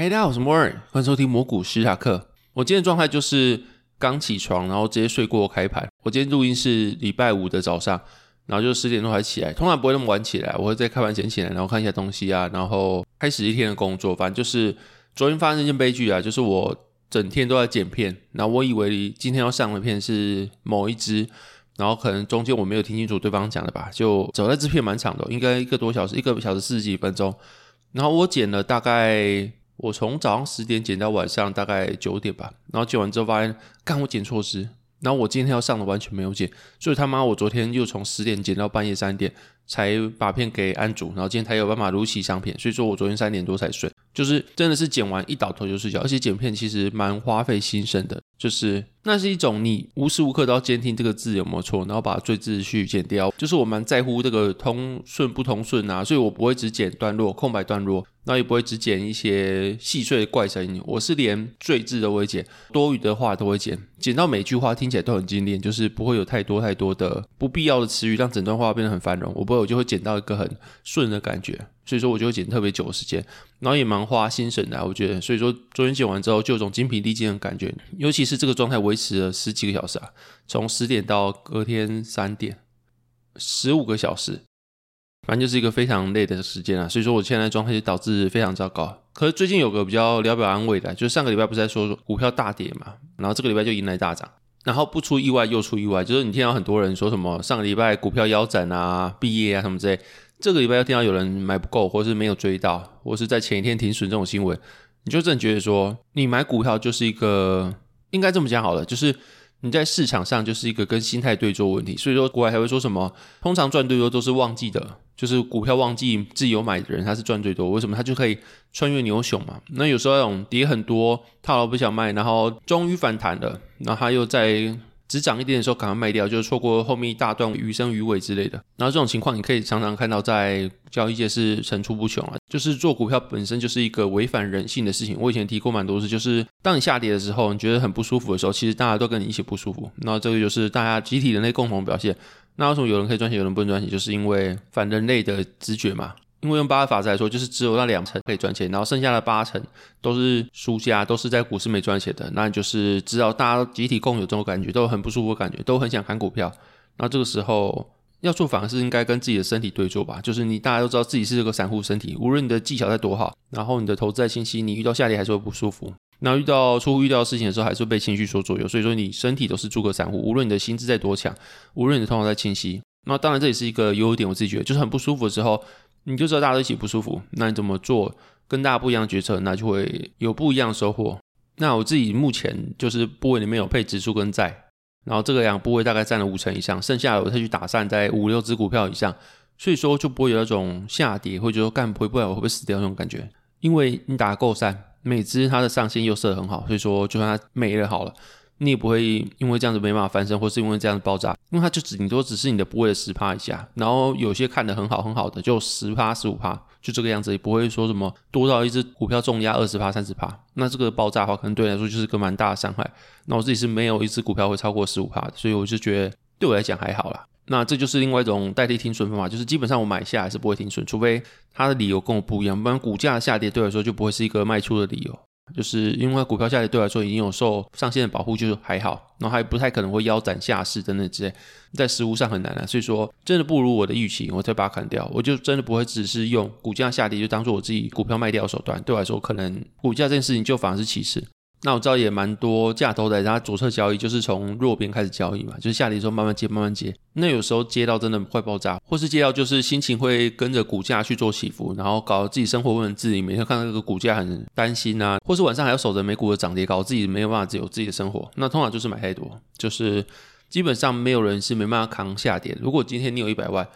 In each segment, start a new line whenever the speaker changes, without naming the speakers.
嗨，大家好，我是摩尔，欢迎收听摩股史塔克。我今天的状态就是刚起床，然后直接睡过开盘。我今天录音是礼拜五的早上，然后就十点多才起来，通常不会那么晚起来，我会在开盘前起来，然后看一下东西啊，然后开始一天的工作。反正就是昨天发生一件悲剧啊，就是我整天都在剪片，然后我以为今天要上的片是某一支，然后可能中间我没有听清楚对方讲的吧，就走在这片蛮长的，应该一个多小时，一个小时四十几分钟，然后我剪了大概。我从早上十点剪到晚上大概九点吧，然后剪完之后发现，干我剪错支，然后我今天要上的完全没有剪，所以他妈我昨天又从十点剪到半夜三点才把片给安主，然后今天才有办法如期上片，所以说我昨天三点多才睡，就是真的是剪完一倒头就睡觉，而且剪片其实蛮花费心神的，就是那是一种你无时无刻都要监听这个字有没有错，然后把最字去剪掉，就是我蛮在乎这个通顺不通顺啊，所以我不会只剪段落空白段落。那也不会只剪一些细碎的怪声音，我是连赘字都会剪，多余的话都会剪，剪到每句话听起来都很精炼，就是不会有太多太多的不必要的词语，让整段话变得很繁荣。我不会，我就会剪到一个很顺的感觉，所以说我就会剪特别久的时间，然后也蛮花心神的，我觉得。所以说昨天剪完之后，就有种精疲力尽的感觉，尤其是这个状态维持了十几个小时啊，从十点到隔天三点，十五个小时。反正就是一个非常累的时间啊，所以说我现在状态就导致非常糟糕。可是最近有个比较聊表安慰的，就是上个礼拜不是在说股票大跌嘛，然后这个礼拜就迎来大涨，然后不出意外又出意外，就是你听到很多人说什么上个礼拜股票腰斩啊、毕业啊什么之类，这个礼拜又听到有人买不够，或是没有追到，或是在前一天停损这种新闻，你就真的觉得说你买股票就是一个应该这么讲好了，就是。你在市场上就是一个跟心态对做问题，所以说国外还会说什么，通常赚最多都是旺季的，就是股票旺季自己有买的人他是赚最多，为什么？他就可以穿越牛熊嘛。那有时候那种跌很多，套牢不想卖，然后终于反弹了，然后他又在。只涨一点的时候赶快卖掉，就是错过后面一大段鱼生鱼尾之类的。然后这种情况你可以常常看到在交易界是层出不穷啊。就是做股票本身就是一个违反人性的事情。我以前提过蛮多次，就是当你下跌的时候，你觉得很不舒服的时候，其实大家都跟你一起不舒服。然后这个就是大家集体人类共同表现。那为什么有人可以赚钱，有人不能赚钱？就是因为反人类的直觉嘛。因为用八二法则来说，就是只有那两成可以赚钱，然后剩下的八成都是输家，都是在股市没赚钱的。那你就是知道大家集体共有这种感觉，都很不舒服的感觉，都很想砍股票。那这个时候要做反而是应该跟自己的身体对做吧。就是你大家都知道自己是这个散户身体，无论你的技巧再多好，然后你的投资再清晰，你遇到下跌还是会不舒服。那遇到出乎意料的事情的时候，还是会被情绪所左右。所以说你身体都是诸葛散户，无论你的心智再多强，无论你的头脑再清晰，那当然这也是一个优点。我自己觉得就是很不舒服的时候。你就知道大家都一起不舒服，那你怎么做跟大家不一样的决策，那就会有不一样的收获。那我自己目前就是部位里面有配指数跟债，然后这个两个部位大概占了五成以上，剩下的我再去打散在五六只股票以上，所以说就不会有那种下跌或者说干回不了我会不会死掉那种感觉，因为你打够散，每只它的上限又设得很好，所以说就算它没了好了。你也不会因为这样子没办法翻身，或是因为这样子爆炸，因为它就只顶多只是你的部位的十趴以下，然后有些看的很好很好的就十趴十五趴，就这个样子，也不会说什么多到一只股票重压二十趴三十趴，那这个爆炸的话，可能对你来说就是个蛮大的伤害。那我自己是没有一只股票会超过十五趴，所以我就觉得对我来讲还好啦。那这就是另外一种代替停损方法，就是基本上我买下还是不会停损，除非它的理由跟我不一样，不然股价下跌对我来说就不会是一个卖出的理由。就是因为股票下跌对我来说已经有受上限的保护，就是还好，然后还不太可能会腰斩下市等等之类，在实务上很难啊。所以说真的不如我的预期，我再把它砍掉，我就真的不会只是用股价下跌就当做我自己股票卖掉的手段。对我来说，可能股价这件事情就反而是其次。那我知道也蛮多价投的，他左侧交易就是从弱边开始交易嘛，就是下跌的时候慢慢接，慢慢接。那有时候接到真的快爆炸，或是接到就是心情会跟着股价去做起伏，然后搞得自己生活不能自理，每天看到这个股价很担心啊，或是晚上还要守着美股的涨跌，搞自己没有办法自由自己的生活。那通常就是买太多，就是基本上没有人是没办法扛下跌。如果今天你有一百万，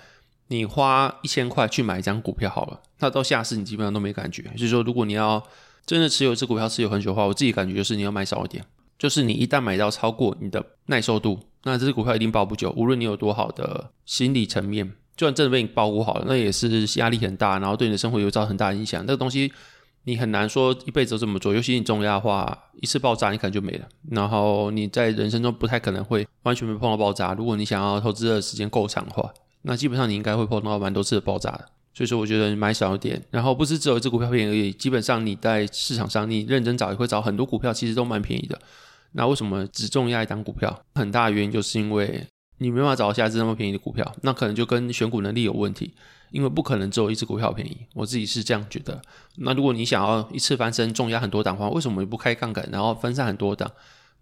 你花一千块去买一张股票好了，那到下市你基本上都没感觉。就是说，如果你要真的持有一只股票持有很久的话，我自己感觉就是你要买少一点，就是你一旦买到超过你的耐受度，那这只股票一定抱不久。无论你有多好的心理层面，就算真的被你抱不好了，那也是压力很大，然后对你的生活有造成很大影响。那个东西你很难说一辈子都这么做，尤其你重压的话，一次爆炸你可能就没了。然后你在人生中不太可能会完全没碰到爆炸。如果你想要投资的时间够长的话，那基本上你应该会碰到蛮多次的爆炸的。所以说，我觉得你买少一点，然后不是只有一只股票便宜而已。基本上你在市场上，你认真找也会找很多股票，其实都蛮便宜的。那为什么只重压一档股票？很大原因就是因为你没办法找到下一只那么便宜的股票，那可能就跟选股能力有问题。因为不可能只有一只股票便宜，我自己是这样觉得。那如果你想要一次翻身，重压很多档的话，为什么你不开杠杆，然后分散很多档，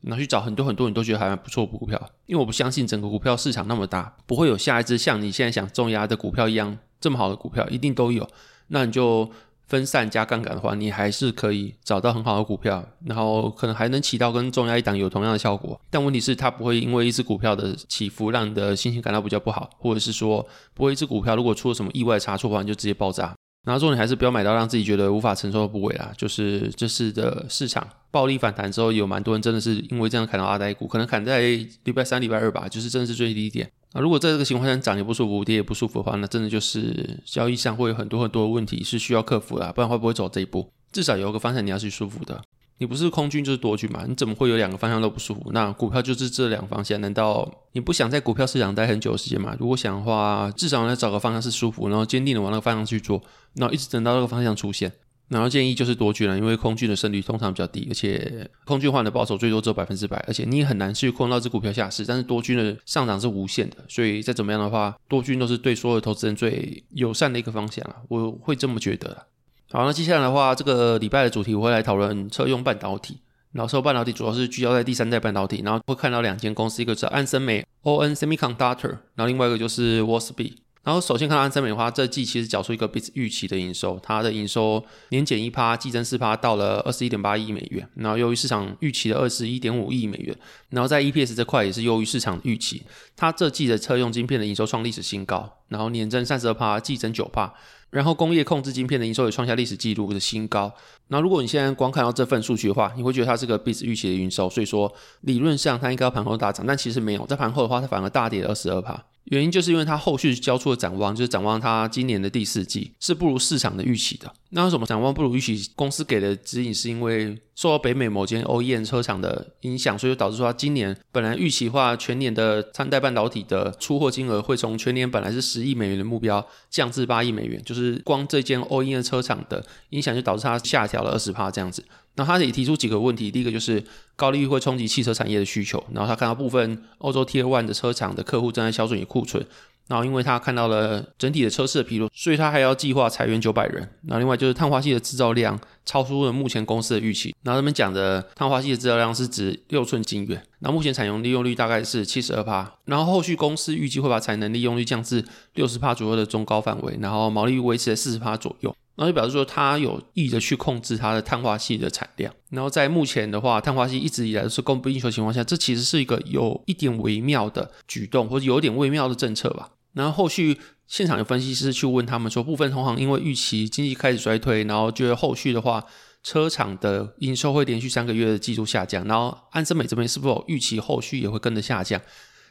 然后去找很多很多你都觉得还蛮不错的股票？因为我不相信整个股票市场那么大，不会有下一只像你现在想重压的股票一样。这么好的股票一定都有，那你就分散加杠杆的话，你还是可以找到很好的股票，然后可能还能起到跟重压一档有同样的效果。但问题是，它不会因为一只股票的起伏让你的心情感到比较不好，或者是说，不会一只股票如果出了什么意外差错的话，你就直接爆炸。然后重点还是不要买到让自己觉得无法承受的部位啦。就是这次的市场暴力反弹之后，有蛮多人真的是因为这样砍到阿呆股，可能砍在礼拜三、礼拜二吧，就是真的是最低点。啊如果在这个情况下涨也不舒服，跌也不舒服的话，那真的就是交易上会有很多很多的问题是需要克服的，不然会不会走这一步？至少有个方向你要去舒服的，你不是空军就是多军嘛？你怎么会有两个方向都不舒服？那股票就是这两个方向，难道你不想在股票市场待很久的时间吗？如果想的话，至少要找个方向是舒服，然后坚定的往那个方向去做，然后一直等到那个方向出现。然后建议就是多军了，因为空军的胜率通常比较低，而且空军换的报酬最多只有百分之百，而且你也很难去控到这股票下市。但是多军的上涨是无限的，所以再怎么样的话，多军都是对所有投资人最友善的一个方向啊，我会这么觉得。好，那接下来的话，这个礼拜的主题我会来讨论车用半导体。然后车用半导体主要是聚焦在第三代半导体，然后会看到两间公司，一个是安森美 （ON Semiconductor），然后另外一个就是 Wolfspeed。然后首先看到安森美的话，这季其实缴出一个比预期的营收，它的营收年减一趴，季增四趴，到了二十一点八亿美元。然后优于市场预期的二十一点五亿美元。然后在 EPS 这块也是优于市场预期，它这季的车用晶片的营收创历史新高，然后年增三十二趴，季增九趴。然后工业控制晶片的营收也创下历史记录的新高。那如果你现在光看到这份数据的话，你会觉得它是个 beat 预期的营收，所以说理论上它应该要盘后大涨，但其实没有，在盘后的话，它反而大跌了二十二趴。原因就是因为它后续交出的展望，就是展望它今年的第四季是不如市场的预期的。那为什么展望不如预期？公司给的指引是因为受到北美某间 OEM 车厂的影响，所以就导致说它今年本来预期化全年的三代半导体的出货金额会从全年本来是十亿美元的目标降至八亿美元，就是光这间 OEM 车厂的影响就导致它下调了二十帕这样子。那他也提出几个问题，第一个就是高利率会冲击汽车产业的需求，然后他看到部分欧洲 Tier One 的车厂的客户正在销损库存，然后因为他看到了整体的车市的疲弱，所以他还要计划裁员九百人。然后另外就是碳化矽的制造量超出了目前公司的预期，然后他们讲的碳化矽的制造量是指六寸晶圆，那目前采用利用率大概是七十二趴，然后后续公司预计会把产能利用率降至六十趴左右的中高范围，然后毛利率维持在四十趴左右。然后就表示说，他有意的去控制它的碳化矽的产量。然后在目前的话，碳化矽一直以来都是供不应求情况下，这其实是一个有一点微妙的举动，或者有点微妙的政策吧。然后后续现场有分析师去问他们说，部分同行因为预期经济开始衰退，然后觉得后续的话，车厂的营收会连续三个月的季度下降。然后安森美这边是否有预期后续也会跟着下降？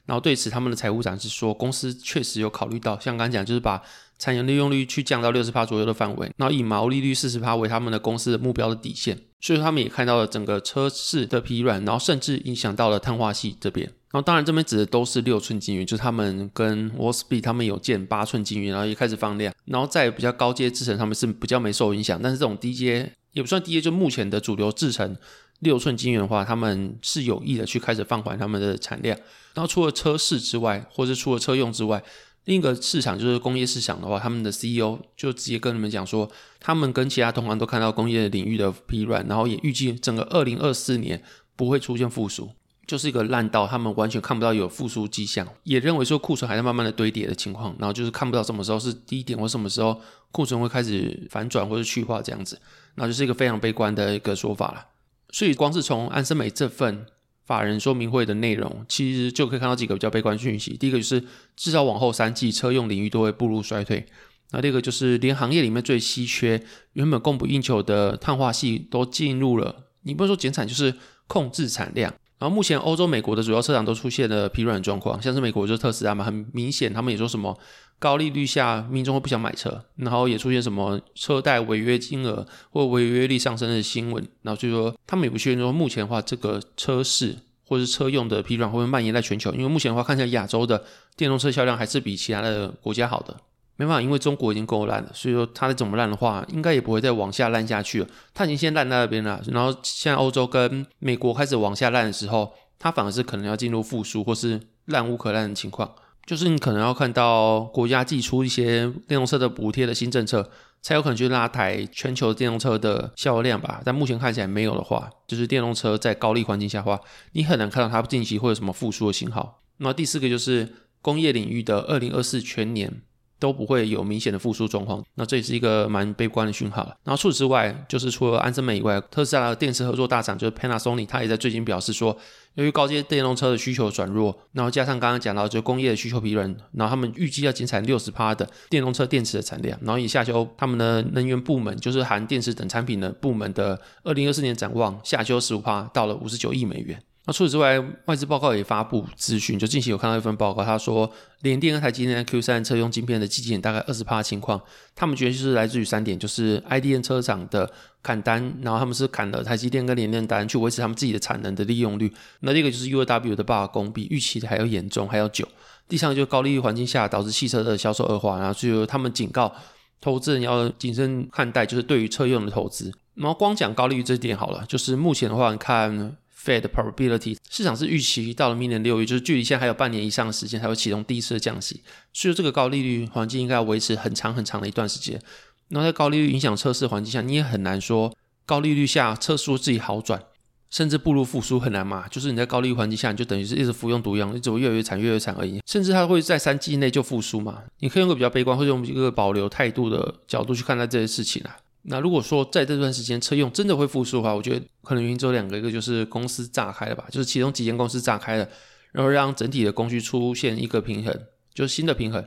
然后对此，他们的财务长是说，公司确实有考虑到，像刚刚讲，就是把产能利用率去降到六十趴左右的范围，然后以毛利率四十趴为他们的公司的目标的底线。所以他们也看到了整个车市的疲软，然后甚至影响到了碳化系这边。然后当然这边指的都是六寸晶圆，就是他们跟 Wolfspeed 他们有建八寸晶圆，然后也开始放量。然后在比较高阶制程上面是比较没受影响，但是这种低阶也不算低阶，就目前的主流制程。六寸晶圆的话，他们是有意的去开始放缓他们的产量。然后除了车市之外，或者除了车用之外，另一个市场就是工业市场的话，他们的 CEO 就直接跟你们讲说，他们跟其他同行都看到工业领域的疲软，然后也预计整个二零二四年不会出现复苏，就是一个烂到他们完全看不到有复苏迹象，也认为说库存还在慢慢的堆叠的情况，然后就是看不到什么时候是低点或什么时候库存会开始反转或者去化这样子，那就是一个非常悲观的一个说法了。所以，光是从安森美这份法人说明会的内容，其实就可以看到几个比较悲观讯息。第一个就是，至少往后三季车用领域都会步入衰退。那第二个就是连行业里面最稀缺、原本供不应求的碳化系都进入了，你不能说减产，就是控制产量。然后目前欧洲、美国的主要车厂都出现了疲软状况，像是美国就是特斯拉嘛，很明显他们也说什么高利率下民众会不想买车，然后也出现什么车贷违约金额或违约率上升的新闻，然后就说他们也不确定说目前的话这个车市或是车用的疲软会不会蔓延在全球，因为目前的话看起来亚洲的电动车销量还是比其他的国家好的。没办法，因为中国已经够烂了，所以说它再怎么烂的话，应该也不会再往下烂下去了。它已经先烂在那边了，然后现在欧洲跟美国开始往下烂的时候，它反而是可能要进入复苏或是烂无可烂的情况。就是你可能要看到国家寄出一些电动车的补贴的新政策，才有可能去拉抬全球电动车的销量吧。但目前看起来没有的话，就是电动车在高利环境下话，你很难看到它近期会有什么复苏的信号。那第四个就是工业领域的二零二四全年。都不会有明显的复苏状况，那这也是一个蛮悲观的讯号。然后除此之外，就是除了安森美以外，特斯拉的电池合作大厂就是 Panasonic，他也在最近表示说，由于高阶电动车的需求转弱，然后加上刚刚讲到就工业的需求疲软，然后他们预计要减产六十趴的电动车电池的产量，然后以下修他们的能源部门，就是含电池等产品的部门的二零二四年展望下修十五趴，到了五十九亿美元。那除此之外，外资报告也发布资讯，就近期有看到一份报告，他说联电和台积电 Q 三车用晶片的季减大概二十趴情况，他们觉得就是来自于三点，就是 IDM 车厂的砍单，然后他们是砍了台积电跟联电单去维持他们自己的产能的利用率。那这个就是 UAW 的罢工比预期的还要严重，还要久。第三个就是高利率环境下导致汽车的销售恶化，然后就他们警告投资人要谨慎看待，就是对于车用的投资。然后光讲高利率这点好了，就是目前的话，你看。Fed probability 市场是预期到了明年六月，就是距离现在还有半年以上的时间才会启动第一次的降息，所以这个高利率环境应该要维持很长很长的一段时间。然后在高利率影响测试环境下，你也很难说高利率下测试自己好转，甚至步入复苏很难嘛。就是你在高利率环境下，你就等于是一直服用毒药，你只会越来越惨，越来越惨而已。甚至它会在三季内就复苏嘛。你可以用个比较悲观，或者用一个保留态度的角度去看待这些事情啊。那如果说在这段时间车用真的会复苏的话，我觉得可能原因只有两个，一个就是公司炸开了吧，就是其中几间公司炸开了，然后让整体的供需出现一个平衡，就是新的平衡，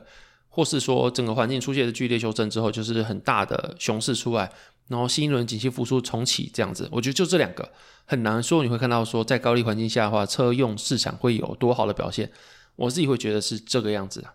或是说整个环境出现的剧烈修正之后，就是很大的熊市出来，然后新一轮景气复苏重启这样子，我觉得就这两个很难说你会看到说在高利环境下的话，车用市场会有多好的表现，我自己会觉得是这个样子。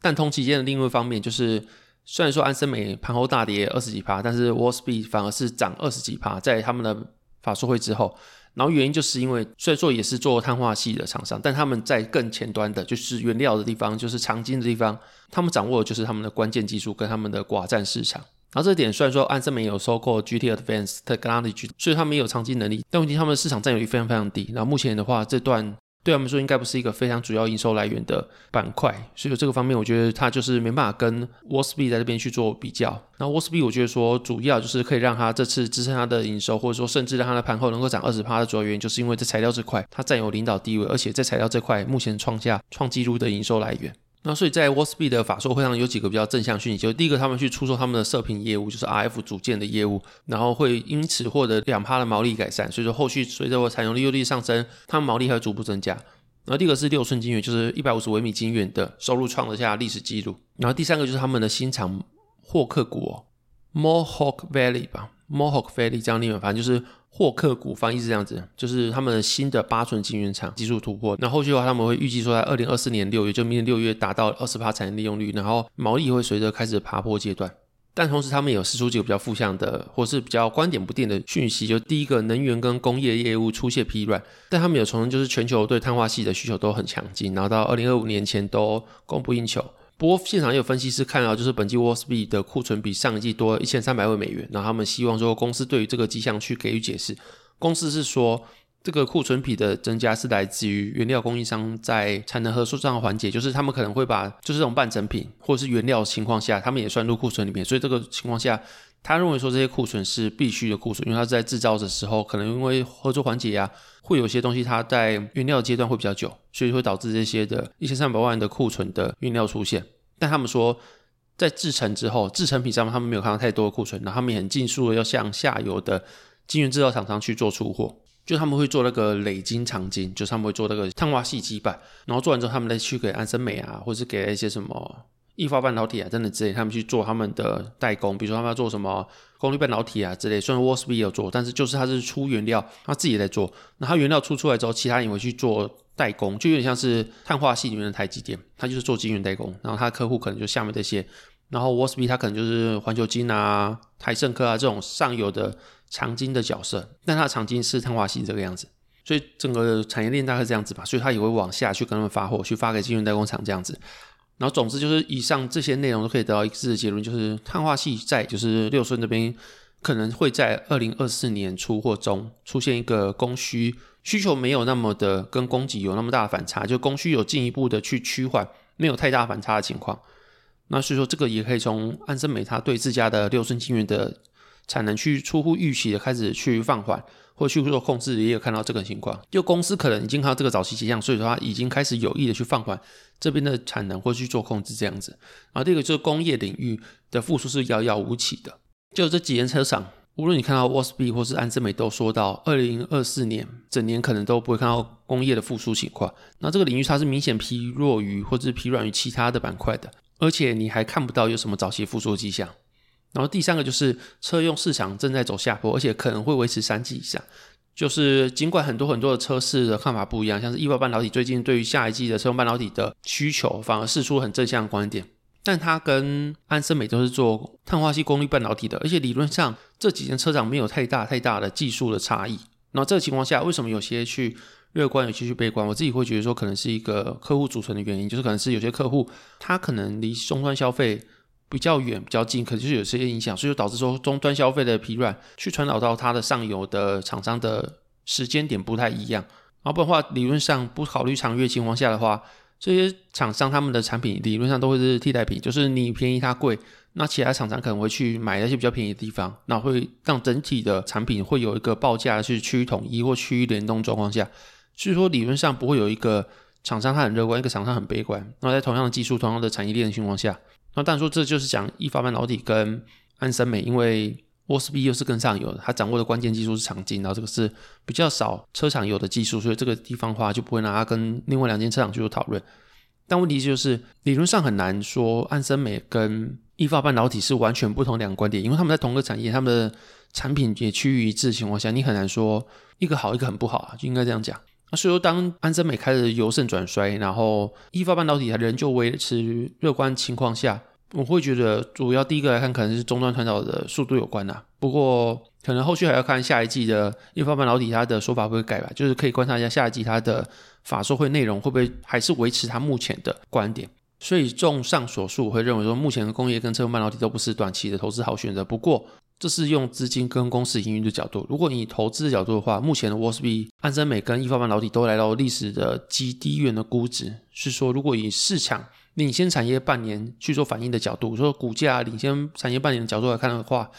但同期间的另外一方面就是。虽然说安森美盘后大跌二十几趴，但是 Wolfspeed 反而是涨二十几趴，在他们的法说会之后，然后原因就是因为虽然说也是做碳化系的厂商，但他们在更前端的，就是原料的地方，就是长晶的地方，他们掌握的就是他们的关键技术跟他们的寡占市场。然后这点虽然说安森美有收购 GT Advanced Technology，所以他们有长晶能力，但问题他们的市场占有率非常非常低。然后目前的话，这段。对他们说，应该不是一个非常主要营收来源的板块，所以这个方面，我觉得它就是没办法跟 Walsby 在这边去做比较。那 Walsby 我觉得说，主要就是可以让它这次支撑它的营收，或者说甚至让它的盘后能够涨二十趴的主要原因，就是因为在材料这块它占有领导地位，而且在材料这块目前创下创纪录的营收来源。那所以在 Wolfspeed 的法说会上有几个比较正向讯息，就第一个，他们去出售他们的射频业务，就是 RF 组件的业务，然后会因此获得两趴的毛利改善。所以说后续随着我采用利用率上升，他们毛利还会逐步增加。然后第二个是六寸晶圆，就是一百五十微米晶圆的收入创了下历史记录。然后第三个就是他们的新厂霍克谷哦，More Hawk Valley 吧，More Hawk Valley 这样念，反正就是霍克谷，翻译是这样子，就是他们新的八寸晶圆厂技术突破。那后续的话，他们会预计说在二零二四年六月，就明年六月达到二十趴产能利用率，然后毛利会随着开始爬坡阶段。但同时，他们也有释出几个比较负向的，或是比较观点不定的讯息。就第一个，能源跟工业业务出现疲软，但他们有从，就是全球对碳化矽的需求都很强劲，然后到二零二五年前都供不应求。不过现场也有分析师看到，就是本季 WASP 的库存比上季多一千三百万美元，然后他们希望说公司对于这个迹象去给予解释。公司是说。这个库存比的增加是来自于原料供应商在产能和数上的环节，就是他们可能会把就是这种半成品或者是原料情况下，他们也算入库存里面。所以这个情况下，他认为说这些库存是必须的库存，因为他在制造的时候，可能因为合作环节呀，会有些东西它在原料阶段会比较久，所以会导致这些的一千三百万的库存的原料出现。但他们说，在制成之后，制成品上面他们没有看到太多的库存，然后他们也很尽速的要向下游的晶圆制造厂商去做出货。就他们会做那个累晶长晶，就是他们会做那个碳化矽基板，然后做完之后，他们再去给安森美啊，或是给一些什么易发半导体啊等等之类，他们去做他们的代工，比如说他们要做什么功率半导体啊之类，虽然 Wolfspeed 也有做，但是就是他是出原料，他自己也在做。那他原料出出来之后，其他人也会去做代工，就有点像是碳化系里面的台积电，他就是做晶圆代工，然后他的客户可能就下面这些，然后 Wolfspeed 他可能就是环球晶啊、台盛科啊这种上游的长晶的角色，但他的长晶是碳化系这个样子。所以整个产业链大概是这样子吧，所以他也会往下去跟他们发货，去发给晶圆代工厂这样子。然后总之就是以上这些内容都可以得到一致的结论，就是碳化系在就是六顺这边可能会在二零二四年初或中出现一个供需需求没有那么的跟供给有那么大的反差，就供需有进一步的去趋缓，没有太大反差的情况。那所以说这个也可以从安森美他对自家的六顺晶圆的产能去出乎预期的开始去放缓。或去做控制，也有看到这个情况。就公司可能已经看到这个早期迹象，所以说它已经开始有意的去放缓这边的产能，或去做控制这样子。然后第二个就是工业领域的复苏是遥遥无期的。就这几间车厂，无论你看到 Wolfspeed 或是安森美，都说到二零二四年整年可能都不会看到工业的复苏情况。那这个领域它是明显疲弱于或者疲软于其他的板块的，而且你还看不到有什么早期复苏迹象。然后第三个就是车用市场正在走下坡，而且可能会维持三季以上。就是尽管很多很多的车市的看法不一样，像是易发半导体最近对于下一季的车用半导体的需求反而释出很正向的观点，但它跟安森美都是做碳化矽功率半导体的，而且理论上这几间车厂没有太大太大的技术的差异。然后这个情况下，为什么有些去乐观，有些去悲观？我自己会觉得说，可能是一个客户组成的原因，就是可能是有些客户他可能离终端消费。比较远、比较近，可能就是有些影响，所以就导致说终端消费的疲软，去传导到它的上游的厂商的时间点不太一样。然后不然的话，理论上不考虑长月情况下的话，这些厂商他们的产品理论上都会是替代品，就是你便宜它贵，那其他厂商可能会去买那些比较便宜的地方，那会让整体的产品会有一个报价是趋于统一或趋于联动状况下，所以说理论上不会有一个厂商他很乐观，一个厂商很悲观。那在同样的技术、同样的产业链的情况下。那当然说，这就是讲易发半导体跟安森美，因为 Wolfspeed 又是更上游的，它掌握的关键技术是长晶，然后这个是比较少车厂有的技术，所以这个地方的话就不会拿它跟另外两间车厂去做讨论。但问题就是，理论上很难说安森美跟易发半导体是完全不同两个观点，因为他们在同个产业，他们的产品也趋于一致的情况下，你很难说一个好，一个很不好啊，就应该这样讲。那所以说，当安森美开始由盛转衰，然后易发半导体还仍旧维持乐观情况下，我会觉得主要第一个来看，可能是终端传导的速度有关呐。不过，可能后续还要看下一季的易发半导体它的说法会不会改吧，就是可以观察一下下一季它的法说会内容会不会还是维持它目前的观点。所以，综上所述，我会认为说，目前的工业跟车用半导体都不是短期的投资好选择。不过，这是用资金跟公司营运的角度。如果你投资的角度的话，目前的 Wolfspeed、安森美跟易发半导体都来到历史的极低远的估值。是说，如果以市场领先产业半年去做反应的角度，说股价领先产业半年的角度来看的话，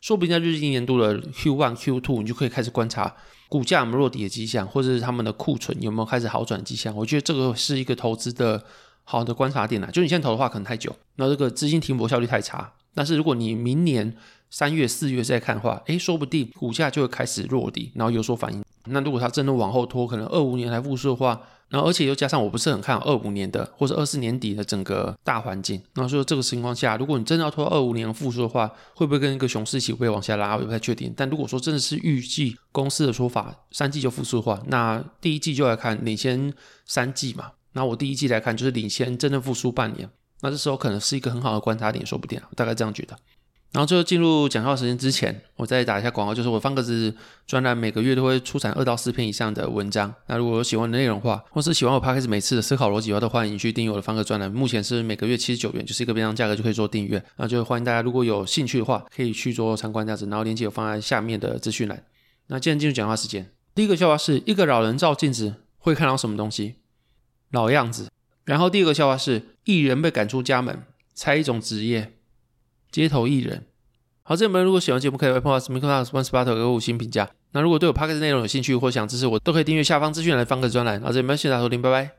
说不定在日经年度的 Q1、Q2，你就可以开始观察股价有没有落底的迹象，或者是他们的库存有没有开始好转的迹象。我觉得这个是一个投资的好的观察点啦。就你现在投的话，可能太久，那这个资金停泊效率太差。但是如果你明年，三月、四月再看的话，诶，说不定股价就会开始落底，然后有所反应。那如果它真的往后拖，可能二五年来复苏的话，然后而且又加上我不是很看好二五年的或者二四年底的整个大环境。那说这个情况下，如果你真的要拖二五年复苏的话，会不会跟一个熊市一起会往下拉？我也不太确定。但如果说真的是预计公司的说法，三季就复苏的话，那第一季就来看领先三季嘛。那我第一季来看就是领先真正复苏半年。那这时候可能是一个很好的观察点，说不定啊，大概这样觉得。然后最后进入讲话时间之前，我再打一下广告，就是我方格子专栏每个月都会出产二到四篇以上的文章。那如果有喜欢的内容的话，或是喜欢我 Podcast 每次的思考逻辑的话，都欢迎去订阅我的方格专栏。目前是每个月七十九元，就是一个便当价格就可以做订阅。那就欢迎大家如果有兴趣的话，可以去做参观这样子。然后链接有放在下面的资讯栏。那现在进入讲话时间，第一个笑话是一个老人照镜子会看到什么东西？老样子。然后第二个笑话是艺人被赶出家门，猜一种职业。街头艺人，好，这里们如果喜欢节目，可以为 Podcast、Microsoft、Sponsor 给五星评价。那如果对我 Podcast 内容有兴趣或想支持我，都可以订阅下方资讯栏的方格专栏。好，这里们谢谢大家收听，拜拜。